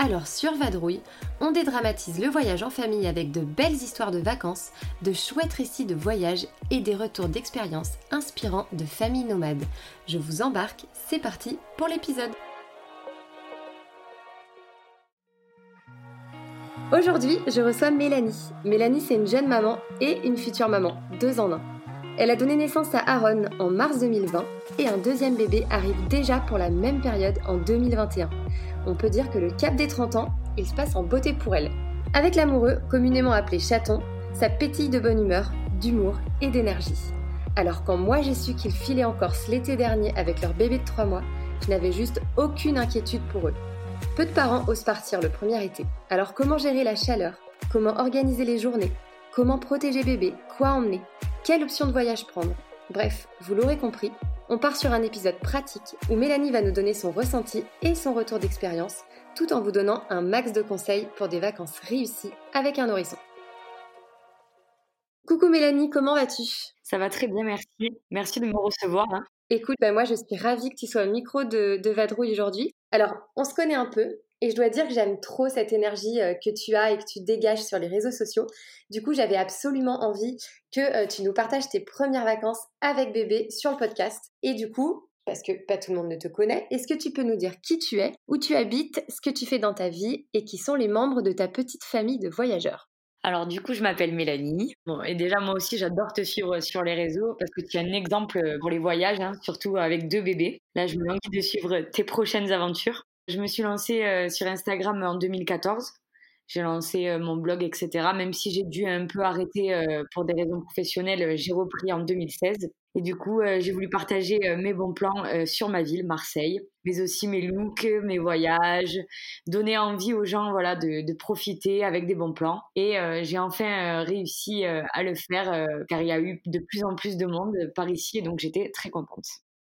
Alors sur Vadrouille, on dédramatise le voyage en famille avec de belles histoires de vacances, de chouettes récits de voyage et des retours d'expériences inspirants de familles nomades. Je vous embarque, c'est parti pour l'épisode. Aujourd'hui, je reçois Mélanie. Mélanie, c'est une jeune maman et une future maman, deux en un. Elle a donné naissance à Aaron en mars 2020 et un deuxième bébé arrive déjà pour la même période en 2021 on peut dire que le cap des 30 ans, il se passe en beauté pour elle. Avec l'amoureux, communément appelé chaton, ça pétille de bonne humeur, d'humour et d'énergie. Alors quand moi j'ai su qu'ils filaient en Corse l'été dernier avec leur bébé de 3 mois, je n'avais juste aucune inquiétude pour eux. Peu de parents osent partir le premier été. Alors comment gérer la chaleur? Comment organiser les journées? Comment protéger bébé? Quoi emmener? Quelle option de voyage prendre? Bref, vous l'aurez compris, on part sur un épisode pratique où Mélanie va nous donner son ressenti et son retour d'expérience, tout en vous donnant un max de conseils pour des vacances réussies avec un nourrisson. Coucou Mélanie, comment vas-tu? Ça va très bien, merci. Merci de me recevoir. Hein. Écoute, bah, moi je suis ravie que tu sois au micro de, de Vadrouille aujourd'hui. Alors, on se connaît un peu, et je dois dire que j'aime trop cette énergie euh, que tu as et que tu dégages sur les réseaux sociaux. Du coup, j'avais absolument envie que euh, tu nous partages tes premières vacances avec bébé sur le podcast. Et du coup, parce que pas tout le monde ne te connaît, est-ce que tu peux nous dire qui tu es, où tu habites, ce que tu fais dans ta vie et qui sont les membres de ta petite famille de voyageurs? Alors du coup, je m'appelle Mélanie. Bon, et déjà moi aussi, j'adore te suivre sur les réseaux parce que tu es un exemple pour les voyages, hein, surtout avec deux bébés. Là, je me envie de suivre tes prochaines aventures. Je me suis lancée euh, sur Instagram en 2014. J'ai lancé euh, mon blog, etc. Même si j'ai dû un peu arrêter euh, pour des raisons professionnelles, j'ai repris en 2016. Et du coup, j'ai voulu partager mes bons plans sur ma ville, Marseille, mais aussi mes looks, mes voyages, donner envie aux gens voilà, de, de profiter avec des bons plans. Et j'ai enfin réussi à le faire car il y a eu de plus en plus de monde par ici et donc j'étais très contente.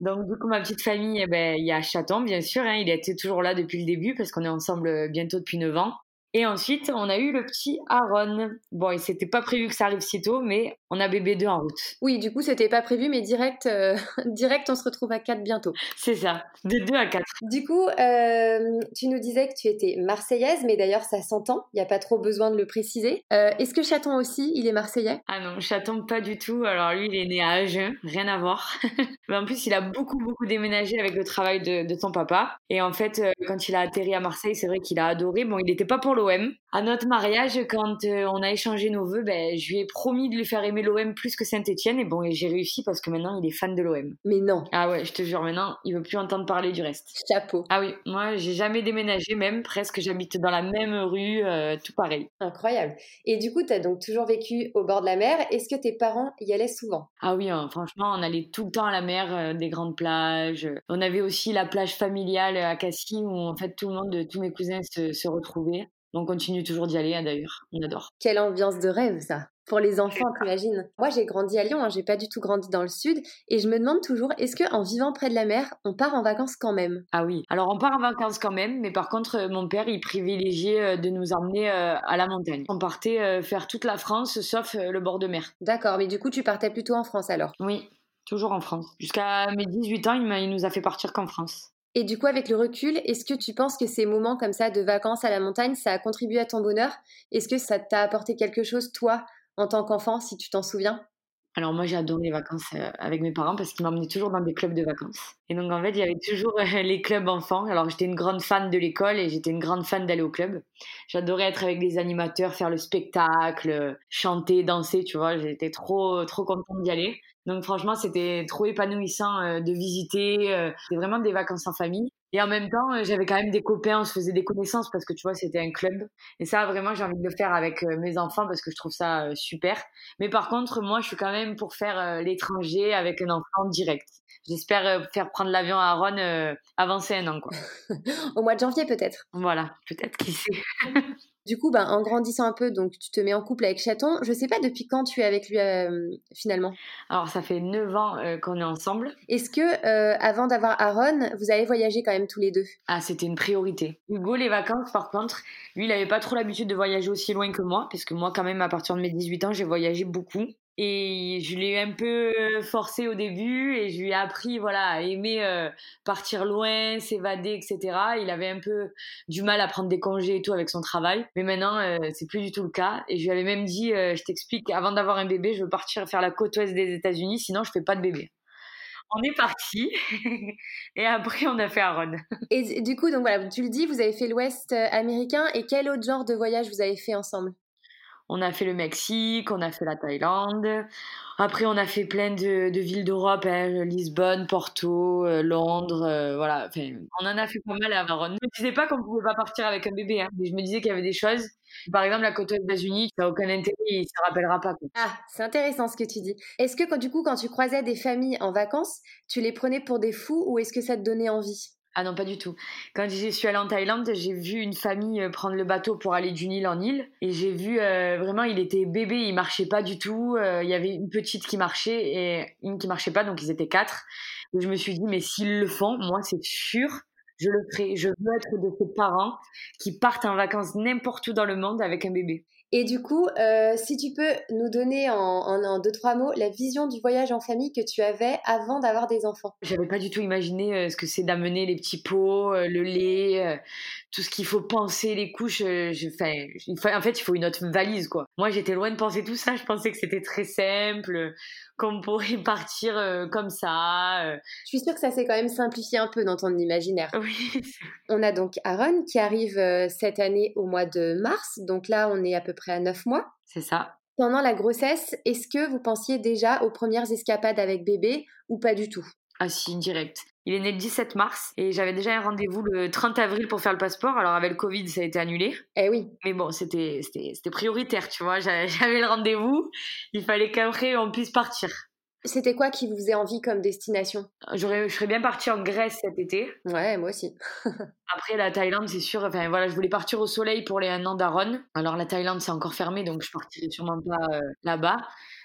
Donc, du coup, ma petite famille, eh ben, il y a Chaton, bien sûr. Hein, il était toujours là depuis le début parce qu'on est ensemble euh, bientôt depuis 9 ans. Et ensuite, on a eu le petit Aaron. Bon, il s'était pas prévu que ça arrive si tôt, mais on a bébé 2 en route. Oui, du coup, c'était pas prévu, mais direct, euh, direct, on se retrouve à 4 bientôt. C'est ça, de 2 à 4. Du coup, euh, tu nous disais que tu étais marseillaise, mais d'ailleurs, ça s'entend, il n'y a pas trop besoin de le préciser. Euh, est-ce que Chaton aussi, il est marseillais? Ah non, Chaton, pas du tout. Alors lui, il est né à Agen, rien à voir. mais en plus, il a beaucoup, beaucoup déménagé avec le travail de, de ton papa. Et en fait, quand il a atterri à Marseille, c'est vrai qu'il a adoré. Bon, il n'était pas pour l'OM, à notre mariage, quand euh, on a échangé nos vœux, ben, je lui ai promis de lui faire aimer l'OM plus que Saint-Etienne. Et bon, j'ai réussi parce que maintenant, il est fan de l'OM. Mais non. Ah ouais, je te jure, maintenant, il veut plus entendre parler du reste. Chapeau. Ah oui, moi, j'ai jamais déménagé, même presque. J'habite dans la même rue, euh, tout pareil. Incroyable. Et du coup, tu as donc toujours vécu au bord de la mer. Est-ce que tes parents y allaient souvent? Ah oui, hein, franchement, on allait tout le temps à la mer, euh, des grandes plages. On avait aussi la plage familiale à Cassis où, en fait, tout le monde, tous mes cousins se, se retrouvaient. On continue toujours d'y aller, hein, d'ailleurs. On adore. Quelle ambiance de rêve, ça pour les enfants, t'imagines Moi, j'ai grandi à Lyon, hein, j'ai pas du tout grandi dans le sud, et je me demande toujours, est-ce que en vivant près de la mer, on part en vacances quand même? Ah oui. Alors on part en vacances quand même, mais par contre, euh, mon père, il privilégiait euh, de nous emmener euh, à la montagne. On partait faire toute la France, sauf le bord de mer. D'accord, mais du coup, tu partais plutôt en France alors? Oui, toujours en France. Jusqu'à mes 18 ans, il, il nous a fait partir qu'en France. Et du coup, avec le recul, est-ce que tu penses que ces moments comme ça de vacances à la montagne, ça a contribué à ton bonheur? Est-ce que ça t'a apporté quelque chose, toi, en tant qu'enfant, si tu t'en souviens? Alors moi j'ai adoré les vacances euh, avec mes parents parce qu'ils m'emmenaient toujours dans des clubs de vacances. Et donc en fait il y avait toujours euh, les clubs enfants. Alors j'étais une grande fan de l'école et j'étais une grande fan d'aller au club. J'adorais être avec les animateurs, faire le spectacle, chanter, danser, tu vois. J'étais trop trop contente d'y aller. Donc franchement, c'était trop épanouissant euh, de visiter. C'était vraiment des vacances en famille. Et en même temps, j'avais quand même des copains, on se faisait des connaissances parce que tu vois, c'était un club. Et ça, vraiment, j'ai envie de le faire avec mes enfants parce que je trouve ça super. Mais par contre, moi, je suis quand même pour faire l'étranger avec un enfant direct. J'espère faire prendre l'avion à Aaron avant un an, quoi. Au mois de janvier, peut-être. Voilà, peut-être, qui sait. Du coup, ben, en grandissant un peu, donc tu te mets en couple avec Chaton. Je sais pas depuis quand tu es avec lui finalement? Alors, ça fait 9 ans qu'on est ensemble. Est-ce que avant d'avoir Aaron, vous avez voyagé quand même tous les deux? Ah, c'était une priorité. Hugo, les vacances, par contre, lui, il n'avait pas trop l'habitude de voyager aussi loin que moi, puisque moi, quand même, à partir de mes 18 ans, j'ai voyagé beaucoup. Et je l'ai un peu forcé au début et je lui ai appris voilà, à aimer partir loin, s'évader, etc. Il avait un peu du mal à prendre des congés et tout avec son travail. Mais maintenant, c'est plus du tout le cas. Et je lui avais même dit, je t'explique, avant d'avoir un bébé, je veux partir faire la côte ouest des États-Unis, sinon je fais pas de bébé. On est parti et après on a fait Aaron. Et du coup, donc voilà, tu le dis, vous avez fait l'Ouest américain et quel autre genre de voyage vous avez fait ensemble? On a fait le Mexique, on a fait la Thaïlande. Après, on a fait plein de, villes d'Europe, hein, Lisbonne, Porto, euh, Londres, euh, voilà. on en a fait pas mal à Aaron. Je me disais pas qu'on pouvait pas partir avec un bébé, hein, mais je me disais qu'il y avait des choses. Par exemple, la côte des États-Unis, ça n'a aucun intérêt, il se rappellera pas. Ah, c'est intéressant ce que tu dis. Est-ce que du coup, quand tu croisais des familles en vacances, tu les prenais pour des fous ou est-ce que ça te donnait envie? Ah non, pas du tout. Quand je suis allée en Thaïlande, j'ai vu une famille euh, prendre le bateau pour aller d'une île en île. Et j'ai vu euh, vraiment, il était bébé, il marchait pas du tout. Euh, il y avait une petite qui marchait et une qui marchait pas, donc ils étaient quatre. Et je me suis dit, mais s'ils le font, moi c'est sûr, je le ferai. Je veux être de ces parents qui partent en vacances n'importe où dans le monde avec un bébé. Et du coup, euh, si tu peux nous donner en, en, deux, trois mots la vision du voyage en famille que tu avais avant d'avoir des enfants. J'avais pas du tout imaginé euh, ce que c'est d'amener les petits pots, euh, le lait, tout ce qu'il faut penser, les couches. Je, en fait, il faut une autre valise, quoi. Moi, j'étais loin de penser tout ça. Je pensais que c'était très simple, qu'on pourrait partir comme ça. Je suis sûre que ça s'est quand même simplifié un peu dans ton imaginaire. Oui. On a donc Aaron qui arrive cette année au mois de mars. Donc là, on est à peu près à 9 mois. C'est ça. Pendant la grossesse, est-ce que vous pensiez déjà aux premières escapades avec bébé ou pas du tout? Ah si, direct. Il est né le 17 mars et j'avais déjà un rendez-vous le 30 avril pour faire le passeport. Alors avec le Covid, ça a été annulé. Eh oui. Mais bon, c'était prioritaire, tu vois. J'avais le rendez-vous. Il fallait qu'après, on puisse partir. C'était quoi qui vous faisait envie comme destination? J'aurais, Je serais bien partie en Grèce cet été. Ouais, moi aussi. Après, la Thaïlande, c'est sûr. Enfin, voilà, je voulais partir au soleil pour les un an d'Aaron. Alors, la Thaïlande, c'est encore fermé, donc je partirai sûrement pas euh, là-bas.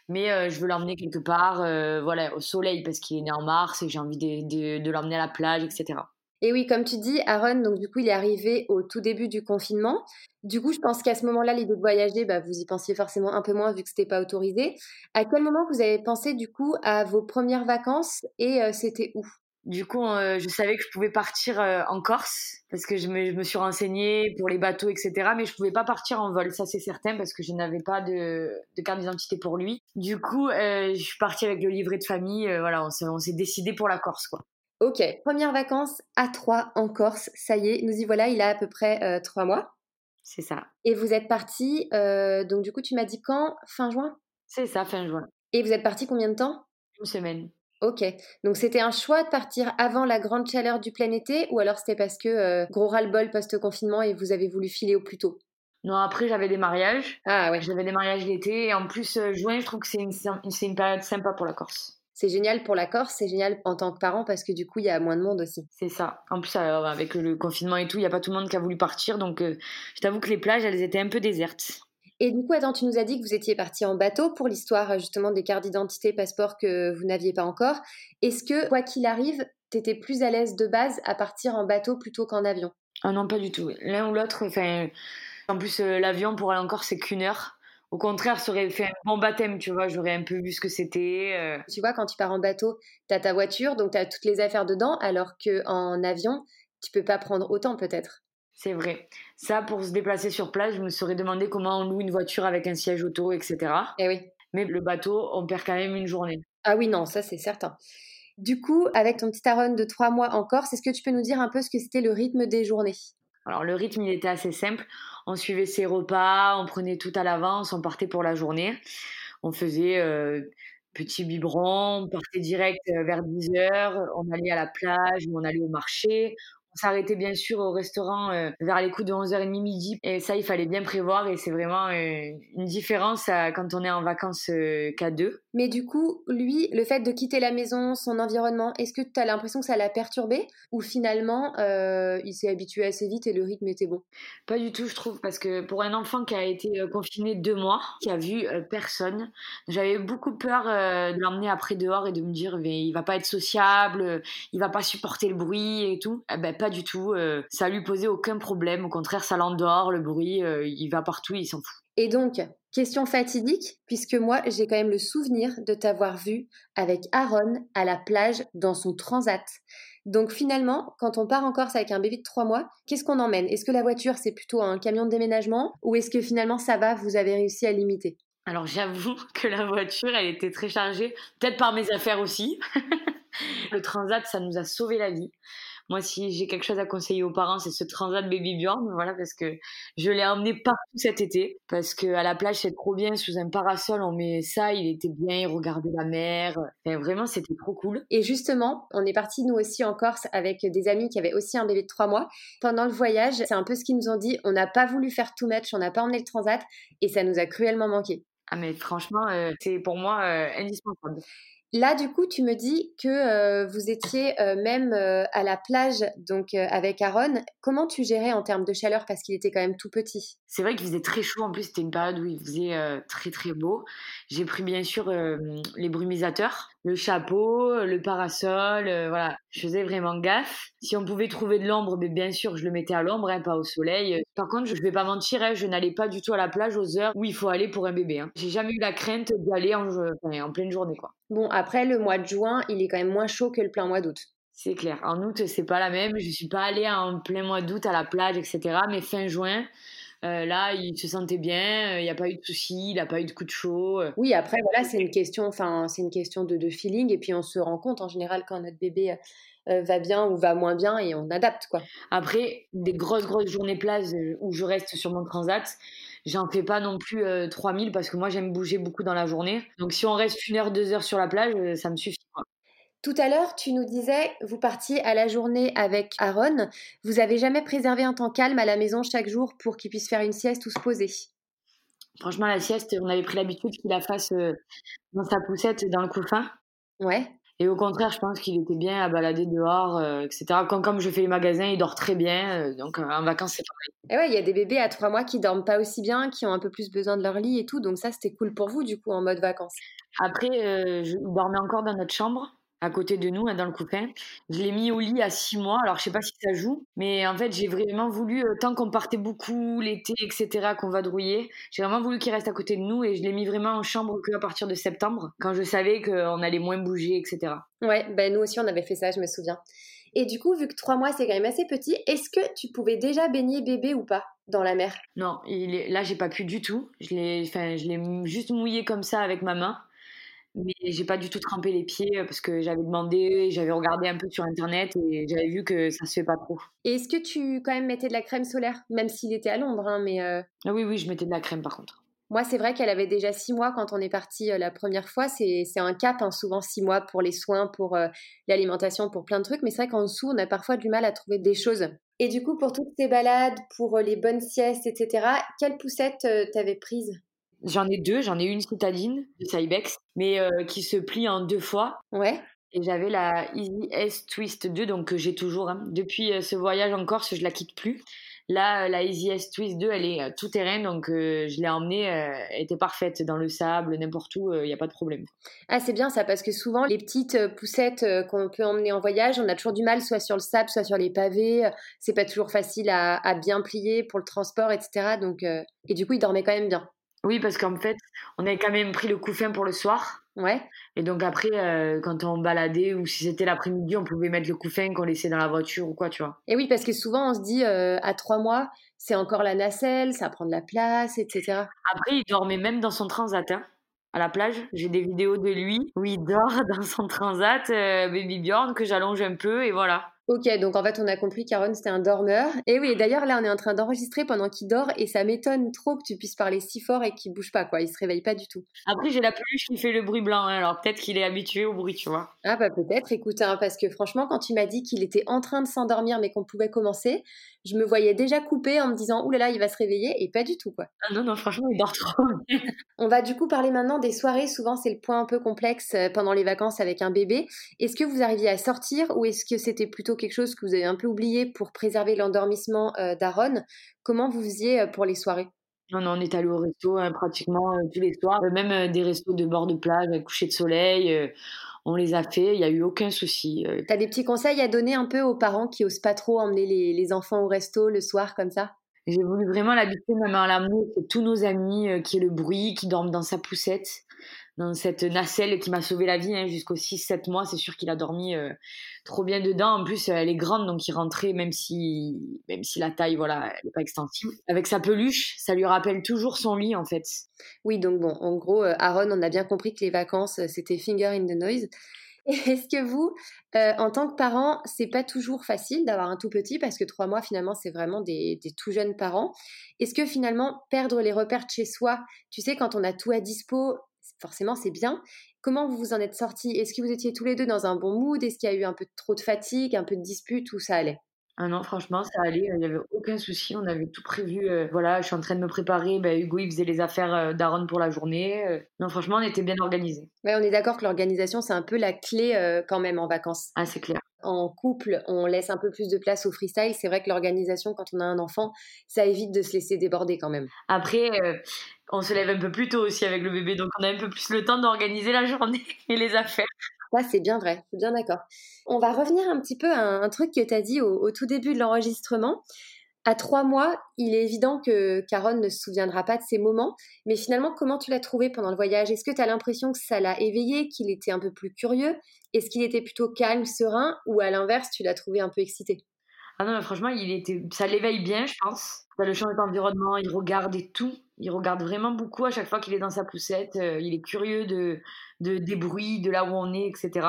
Mais euh, je veux l'emmener quelque part, euh, voilà, au soleil, parce qu'il est né en mars et j'ai envie de, l'emmener à la plage, etc. Et oui, comme tu dis, Aaron, donc du coup, il est arrivé au tout début du confinement. Du coup, je pense qu'à ce moment-là, l'idée de voyager, bah, vous y pensiez forcément un peu moins vu que c'était pas autorisé. À quel moment vous avez pensé du coup à vos premières vacances et euh, c'était où? Du coup, euh, je savais que je pouvais partir euh, en Corse parce que je me, suis renseignée pour les bateaux, etc. Mais je pouvais pas partir en vol, ça c'est certain, parce que je n'avais pas de, de carte d'identité pour lui. Du coup, je suis partie avec le livret de famille. voilà, on s'est décidé pour la Corse, quoi. Ok, première vacances à Troyes en Corse, ça y est, nous y voilà, il a à peu près euh, trois mois. C'est ça. Et vous êtes parti, euh, donc du coup tu m'as dit quand? Fin juin? C'est ça, fin juin. Et vous êtes parti combien de temps? Une semaine. Ok, donc c'était un choix de partir avant la grande chaleur du plein été ou alors c'était parce que euh, gros ras-le-bol post-confinement et vous avez voulu filer au plus tôt? Non, après j'avais des mariages. Ah ouais. J'avais des mariages l'été et en plus juin, je trouve que c'est une, une période sympa pour la Corse c'est génial pour la Corse, c'est génial en tant que parent parce que du coup, il y a moins de monde aussi. C'est ça. En plus, avec le confinement et tout, il n'y a pas tout le monde qui a voulu partir. Donc, euh, je t'avoue que les plages, elles étaient un peu désertes. Et du coup, attends, tu nous as dit que vous étiez parti en bateau pour l'histoire justement des cartes d'identité, passeport que vous n'aviez pas encore. Est-ce que, quoi qu'il arrive, tu étais plus à l'aise de base à partir en bateau plutôt qu'en avion? Ah non, pas du tout. L'un ou l'autre, enfin. En plus, euh, l'avion pour aller encore, c'est qu'une heure. Au contraire, ça aurait fait un bon baptême, tu vois, j'aurais un peu vu ce que c'était. Euh. Tu vois, quand tu pars en bateau, tu as ta voiture, donc tu as toutes les affaires dedans, alors qu'en avion, tu peux pas prendre autant peut-être? C'est vrai. Ça, pour se déplacer sur place, je me serais demandé comment on loue une voiture avec un siège auto, etc. Eh oui. Mais le bateau, on perd quand même une journée. Ah oui, non, ça c'est certain. Du coup, avec ton petit Aaron de trois mois en Corse, est-ce que tu peux nous dire un peu ce que c'était le rythme des journées? Alors le rythme, il était assez simple. On suivait ses repas, on prenait tout à l'avance, on partait pour la journée. On faisait euh, petit biberon, on partait direct euh, vers 10 heures, on allait à la plage, on allait au marché, s'arrêtait bien sûr au restaurant euh, vers les coups de 11h30 midi. Et ça, il fallait bien prévoir. Et c'est vraiment euh, une différence quand on est en vacances euh, qu'à deux. Mais du coup, lui, le fait de quitter la maison, son environnement, est-ce que tu as l'impression que ça l'a perturbé Ou finalement, il s'est habitué assez vite et le rythme était bon? Pas du tout, je trouve. Parce que pour un enfant qui a été confiné deux mois, qui a vu personne, j'avais beaucoup peur de l'emmener après dehors et de me dire mais il va pas être sociable, il va pas supporter le bruit et tout. Eh ben, pas du tout. Euh, ça lui posait aucun problème. Au contraire, ça l'endort, le bruit. Euh, il va partout, il s'en fout. Et donc, question fatidique, puisque moi, j'ai quand même le souvenir de t'avoir vu avec Aaron à la plage dans son transat. Donc finalement, quand on part en Corse avec un bébé de trois mois, qu'est-ce qu'on emmène? Est-ce que la voiture, c'est plutôt un camion de déménagement? Ou est-ce que finalement ça va, vous avez réussi à limiter? Alors j'avoue que la voiture, elle était très chargée, peut-être par mes affaires aussi. le transat, ça nous a sauvé la vie. Moi, si j'ai quelque chose à conseiller aux parents, c'est ce transat Baby Bjorn, voilà, parce que je l'ai emmené partout cet été, parce que à la plage, c'est trop bien, sous un parasol, on met ça, il était bien, il regardait la mer, vraiment, c'était trop cool. Et justement, on est parti nous aussi en Corse avec des amis qui avaient aussi un bébé de trois mois. Pendant le voyage, c'est un peu ce qu'ils nous ont dit, on n'a pas voulu faire tout match, on n'a pas emmené le transat, et ça nous a cruellement manqué. Ah mais franchement, euh, c'est pour moi euh, indispensable. Là, du coup, tu me dis que euh, vous étiez euh, même euh, à la plage donc avec Aaron. Comment tu gérais en termes de chaleur? Parce qu'il était quand même tout petit C'est vrai qu'il faisait très chaud. En plus, c'était une période où il faisait très très beau. J'ai pris bien sûr les brumisateurs, le chapeau, le parasol. voilà, je faisais vraiment gaffe. Si on pouvait trouver de l'ombre, mais bien sûr, je le mettais à l'ombre, hein, pas au soleil. Par contre, je ne vais pas mentir, hein, je n'allais pas du tout à la plage aux heures où il faut aller pour un bébé. Hein. J'ai jamais eu la crainte d'y aller en, en pleine journée, quoi. Bon, après, le mois de juin, il est quand même moins chaud que le plein mois d'août. C'est clair. En août, c'est pas la même. Je suis pas allée en plein mois d'août à la plage, etc. Mais fin juin, euh, là, il se sentait bien. Il n'y a pas eu de soucis. Il n'a pas eu de coup de chaud. Oui, après, voilà, c'est une question. Enfin, c'est une question de, de, feeling. Et puis, on se rend compte en général quand notre bébé euh, va bien ou va moins bien et on adapte, quoi. Après, des grosses, grosses journées plages euh, où je reste sur mon transat, J'en fais pas non plus 3000 euh, parce que moi j'aime bouger beaucoup dans la journée. Donc si on reste une heure, deux heures sur la plage, euh, ça me suffit. Tout à l'heure, tu nous disais, vous partiez à la journée avec Aaron. Vous avez jamais préservé un temps calme à la maison chaque jour pour qu'il puisse faire une sieste ou se poser? Franchement, la sieste, on avait pris l'habitude qu'il la fasse euh, dans sa poussette, dans le couffin. Ouais. Et au contraire, je pense qu'il était bien à balader dehors, euh, etc. Quand, comme je fais les magasins, il dort très bien. Euh, donc en vacances, c'est pareil. Et ouais, il y a des bébés à trois mois qui dorment pas aussi bien, qui ont un peu plus besoin de leur lit et tout. Donc ça, c'était cool pour vous, du coup, en mode vacances. Après, je dormais encore dans notre chambre à côté de nous, hein, dans le coupin. Je l'ai mis au lit à six mois. Alors, je sais pas si ça joue, mais en fait, j'ai vraiment voulu, euh, tant qu'on partait beaucoup l'été, etc., qu'on va drouiller, j'ai vraiment voulu qu'il reste à côté de nous et je l'ai mis vraiment en chambre qu'à partir de septembre, quand je savais qu'on allait moins bouger, etc. Ouais, ben nous aussi, on avait fait ça, je me souviens. Et du coup, vu que trois mois, c'est quand même assez petit, est-ce que tu pouvais déjà baigner bébé ou pas dans la mer? Non, il est... là, j'ai pas pu du tout. Je l'ai, enfin, je l'ai juste mouillé comme ça avec ma main mais j'ai pas du tout trempé les pieds euh, parce que j'avais demandé, j'avais regardé un peu sur internet et j'avais vu que ça se fait pas trop. Et est-ce que tu quand même mettais de la crème solaire, même s'il était à Londres, hein, mais euh ah oui oui, je mettais de la crème par contre. Moi, c'est vrai qu'elle avait déjà six mois quand on est parti euh, la première fois. C'est un cap, hein, souvent six mois pour les soins, pour l'alimentation, pour plein de trucs. Mais c'est vrai qu'en dessous, on a parfois du mal à trouver des choses. Et du coup, pour toutes tes balades, pour les bonnes siestes, etc., quelle poussette t'avais prise? J'en ai deux. J'en ai une citadine de Cybex, mais euh, qui se plie en deux fois. Ouais. Et j'avais la Easy S Twist 2, donc que j'ai toujours. Hein. Depuis euh, ce voyage en Corse, je la quitte plus. Là, la Easy S Twist 2, elle est euh, tout terrain, donc je l'ai emmenée. elle était parfaite dans le sable, n'importe où, il n'y a pas de problème. Ah, c'est bien ça, parce que souvent, les petites poussettes qu'on peut emmener en voyage, on a toujours du mal, soit sur le sable, soit sur les pavés. C'est pas toujours facile à, à, bien plier pour le transport, etc. Donc, et du coup, il dormait quand même bien. Oui, parce qu'en fait, on avait quand même pris le couffin pour le soir. Ouais. Et donc après, euh, quand on baladait ou si c'était l'après-midi, on pouvait mettre le couffin qu'on laissait dans la voiture ou quoi, tu vois. Et oui, parce que souvent on se dit euh, à trois mois, c'est encore la nacelle, ça prend de la place, etc. Après, il dormait même dans son transat. Hein, à la plage, j'ai des vidéos de lui où il dort dans son transat, euh, Baby Bjorn, que j'allonge un peu et voilà. Ok, donc en fait, on a compris qu'Aaron, c'était un dormeur. Et oui, d'ailleurs, là, on est en train d'enregistrer pendant qu'il dort et ça m'étonne trop que tu puisses parler si fort et qu'il bouge pas, quoi. Il se réveille pas du tout. Après, j'ai la peluche qui fait le bruit blanc, hein, alors peut-être qu'il est habitué au bruit, tu vois. Ah, bah peut-être, écoute, hein, parce que franchement, quand tu m'as dit qu'il était en train de s'endormir mais qu'on pouvait commencer, je me voyais déjà couper en me disant, oulala, il va se réveiller et pas du tout, quoi. Ah non, non, franchement, il dort trop. on va du coup parler maintenant des soirées. Souvent, c'est le point un peu complexe euh, pendant les vacances avec un bébé. Est-ce que vous arriviez à sortir ou est-ce que c'était plutôt quelque chose que vous avez un peu oublié pour préserver l'endormissement euh, d'Aaron? Comment vous faisiez euh, pour les soirées? Non, non, on est allé au resto hein, pratiquement euh, tous les soirs, même des restos de bord de plage, coucher de soleil, on les a fait, il n'y a eu aucun souci. Tu as des petits conseils à donner un peu aux parents qui osent pas trop emmener les, enfants au resto le soir comme ça? J'ai voulu vraiment l'habituer même à l'amour, tous nos amis, qui est le bruit, qui dorment dans sa poussette dans cette nacelle qui m'a sauvé la vie hein, jusqu'aux 6-7 mois. C'est sûr qu'il a dormi euh, trop bien dedans. En plus, elle est grande, donc il rentrait, même si, même si la taille, voilà, n'est pas extensive. Avec sa peluche, ça lui rappelle toujours son lit, en fait. Oui, donc bon, en gros, euh, Aaron, on a bien compris que les vacances, euh, c'était finger in the noise. Est-ce que vous, en tant que parent, c'est pas toujours facile d'avoir un tout petit? Parce que trois mois finalement c'est vraiment des, des, tout jeunes parents. Est-ce que finalement perdre les repères de chez soi, tu sais quand on a tout à dispo, forcément c'est bien. Comment vous vous en êtes sortis? Est-ce que vous étiez tous les deux dans un bon mood? Est-ce qu'il y a eu un peu trop de fatigue, un peu de dispute ou ça allait? Ah non, franchement, ça allait, il n'y avait aucun souci, on avait tout prévu. Euh, voilà, je suis en train de me préparer, bah, Hugo, il faisait les affaires euh, d'Aaron pour la journée. Euh. non, franchement, on était bien organisés. Ouais, on est d'accord que l'organisation, c'est un peu la clé quand même en vacances. Ah, c'est clair. En couple, on laisse un peu plus de place au freestyle. C'est vrai que l'organisation, quand on a un enfant, ça évite de se laisser déborder quand même. Après, on se lève un peu plus tôt aussi avec le bébé, donc on a un peu plus le temps d'organiser la journée et les affaires. Ça, c'est bien vrai, c'est bien d'accord. On va revenir un petit peu à un, truc que tu as dit au, tout début de l'enregistrement. À trois mois, il est évident que Caron ne se souviendra pas de ces moments, mais finalement, comment tu l'as trouvé pendant le voyage? Est-ce que tu as l'impression que ça l'a éveillé, qu'il était un peu plus curieux? Est-ce qu'il était plutôt calme, serein, ou à l'inverse, tu l'as trouvé un peu excité? Ah non, franchement, il était, ça l'éveille bien, je pense. Ça le change d'environnement, il regarde et tout. Il regarde vraiment beaucoup à chaque fois qu'il est dans sa poussette. Euh, il est curieux de, de, des bruits, de là où on est, etc.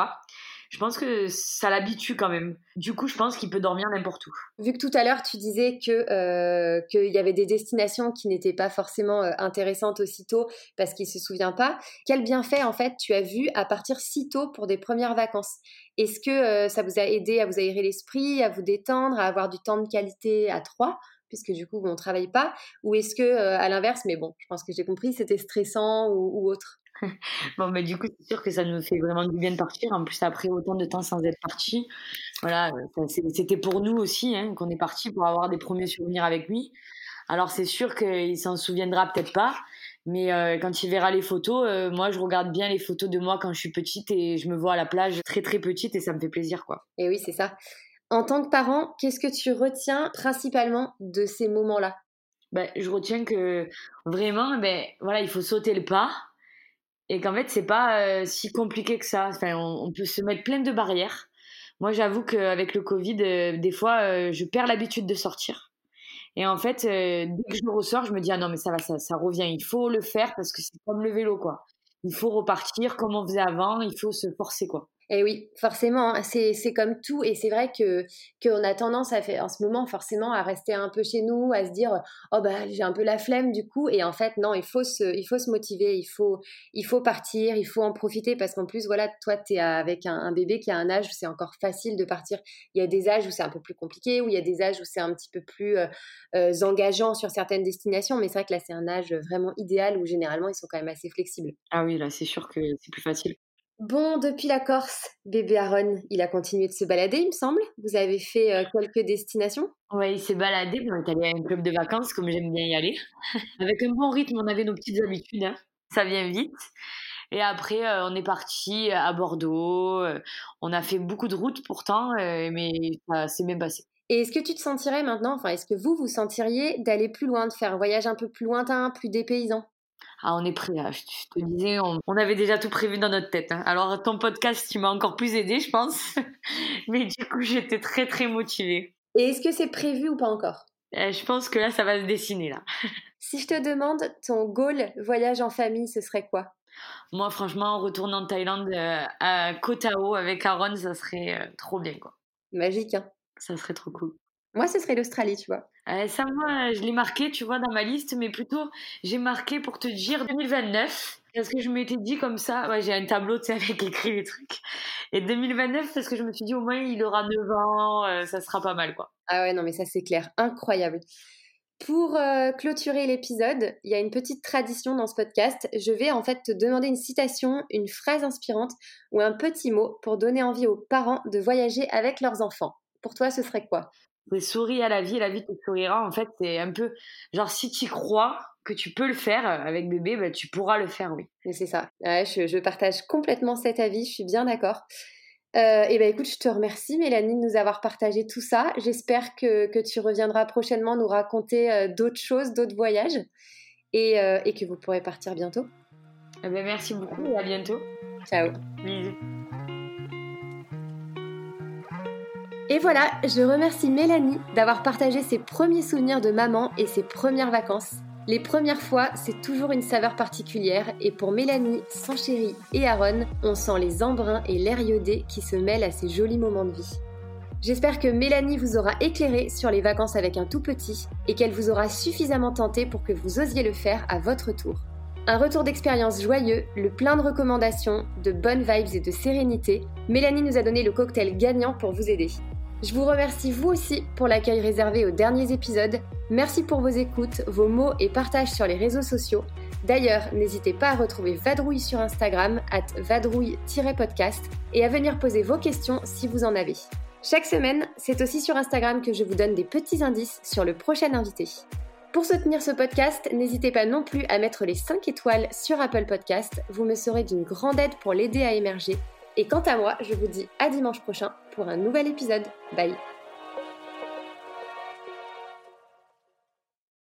Je pense que ça l'habitue quand même. Du coup, je pense qu'il peut dormir n'importe où. Vu que tout à l'heure, tu disais que euh, qu'il y avait des destinations qui n'étaient pas forcément euh, intéressantes aussitôt parce qu'il se souvient pas, quel bienfait en fait tu as vu à partir si tôt pour des premières vacances? Est-ce que ça vous a aidé à vous aérer l'esprit, à vous détendre, à avoir du temps de qualité à trois puisque du coup on ne travaille pas? Ou est-ce que euh, à l'inverse, mais bon, je pense que j'ai compris, c'était stressant ou, autre? Bon, mais du coup, c'est sûr que ça nous fait vraiment du bien de partir. En plus, après autant de temps sans être parti, voilà, c'était pour nous aussi hein, qu'on est parti pour avoir des premiers souvenirs avec lui. Alors, c'est sûr qu'il s'en souviendra peut-être pas, mais euh, quand il verra les photos, euh, moi, je regarde bien les photos de moi quand je suis petite et je me vois à la plage très très petite et ça me fait plaisir, quoi. Et oui, c'est ça. En tant que parent, qu'est-ce que tu retiens principalement de ces moments-là? Ben, Je retiens que vraiment, ben, voilà, il faut sauter le pas et qu'en fait, c'est pas euh, si compliqué que ça. Enfin, on, peut se mettre plein de barrières. Moi, j'avoue qu'avec le Covid, euh, des fois, euh, je perds l'habitude de sortir. Et en fait, dès que je ressors, je me dis, ah non, mais ça va, ça, ça revient. Il faut le faire parce que c'est comme le vélo, quoi. Il faut repartir comme on faisait avant. Il faut se forcer, quoi. Et oui, forcément, hein, c'est, c'est comme tout. Et c'est vrai que qu'on a tendance à faire, en ce moment forcément à rester un peu chez nous, à se dire oh bah j'ai un peu la flemme du coup. Et en fait non, il faut se, il faut se motiver, il faut, il faut partir, il faut en profiter parce qu'en plus voilà, toi tu es avec un, bébé qui a un âge où c'est encore facile de partir. Il y a des âges où c'est un peu plus compliqué, où il y a des âges où c'est un petit peu plus euh, euh, engageant sur certaines destinations. Mais c'est vrai que là c'est un âge vraiment idéal où généralement ils sont quand même assez flexibles. Ah oui, là c'est sûr que c'est plus facile. Bon, depuis la Corse, bébé Aaron, il a continué de se balader, il me semble. Vous avez fait euh, quelques destinations? Oui, il s'est baladé. On est allé à un club de vacances, comme j'aime bien y aller. Avec un bon rythme, on avait nos petites habitudes. Hein. Ça vient vite. Et après, euh, on est parti à Bordeaux. Euh, on a fait beaucoup de routes pourtant, mais ça s'est bien passé. Et est-ce que tu te sentirais maintenant, enfin, est-ce que vous vous sentiriez d'aller plus loin, de faire un voyage un peu plus lointain, plus dépaysant? Ah, on est prêt. Je te disais, on, avait déjà tout prévu dans notre tête. Hein. Alors, ton podcast, tu m'as encore plus aidé, je pense. Mais du coup, j'étais très, très motivée. Et est-ce que c'est prévu ou pas encore? Euh, Je pense que là, ça va se dessiner, là. si je te demande ton goal voyage en famille, ce serait quoi? Moi, franchement, retourner en Thaïlande euh, à Koh Tao avec Aaron, ça serait euh, trop bien, quoi. Magique, hein Ça serait trop cool. Moi, ce serait l'Australie, tu vois. Euh, ça, moi, je l'ai marqué, tu vois, dans ma liste, mais plutôt, j'ai marqué pour te dire 2029. Parce que je m'étais dit comme ça, j'ai un tableau, tu sais, avec écrit les trucs. Et 2029, parce que je me suis dit, au moins, il aura 9 ans, euh, ça sera pas mal, quoi. Ah ouais, non, mais ça, c'est clair. Incroyable. Pour euh, clôturer l'épisode, il y a une petite tradition dans ce podcast. Je vais en fait te demander une citation, une phrase inspirante ou un petit mot pour donner envie aux parents de voyager avec leurs enfants. Pour toi, ce serait quoi? C'est souris à la vie, la vie te sourira. En fait, c'est un peu genre si tu crois que tu peux le faire avec bébé, bah, tu pourras le faire, oui. C'est ça. je, je partage complètement cet avis, je suis bien d'accord. Euh, et ben écoute, je te remercie Mélanie de nous avoir partagé tout ça. J'espère que, que, tu reviendras prochainement nous raconter euh, d'autres choses, d'autres voyages et, euh, et, que vous pourrez partir bientôt. Eh ben merci beaucoup et à bientôt. Ciao. Bisous. Et voilà, je remercie Mélanie d'avoir partagé ses premiers souvenirs de maman et ses premières vacances. Les premières fois, c'est toujours une saveur particulière et pour Mélanie, son chéri et Aaron, on sent les embruns et l'air iodé qui se mêlent à ces jolis moments de vie. J'espère que Mélanie vous aura éclairé sur les vacances avec un tout petit et qu'elle vous aura suffisamment tenté pour que vous osiez le faire à votre tour. Un retour d'expérience joyeux, le plein de recommandations, de bonnes vibes et de sérénité, Mélanie nous a donné le cocktail gagnant pour vous aider. Je vous remercie vous aussi pour l'accueil réservé aux derniers épisodes. Merci pour vos écoutes, vos mots et partages sur les réseaux sociaux. D'ailleurs, n'hésitez pas à retrouver Vadrouille sur Instagram, at vadrouille-podcast, et à venir poser vos questions si vous en avez. Chaque semaine, c'est aussi sur Instagram que je vous donne des petits indices sur le prochain invité. Pour soutenir ce podcast, n'hésitez pas non plus à mettre les 5 étoiles sur Apple Podcast, vous me serez d'une grande aide pour l'aider à émerger et quant à moi, je vous dis à dimanche prochain pour un nouvel épisode. Bye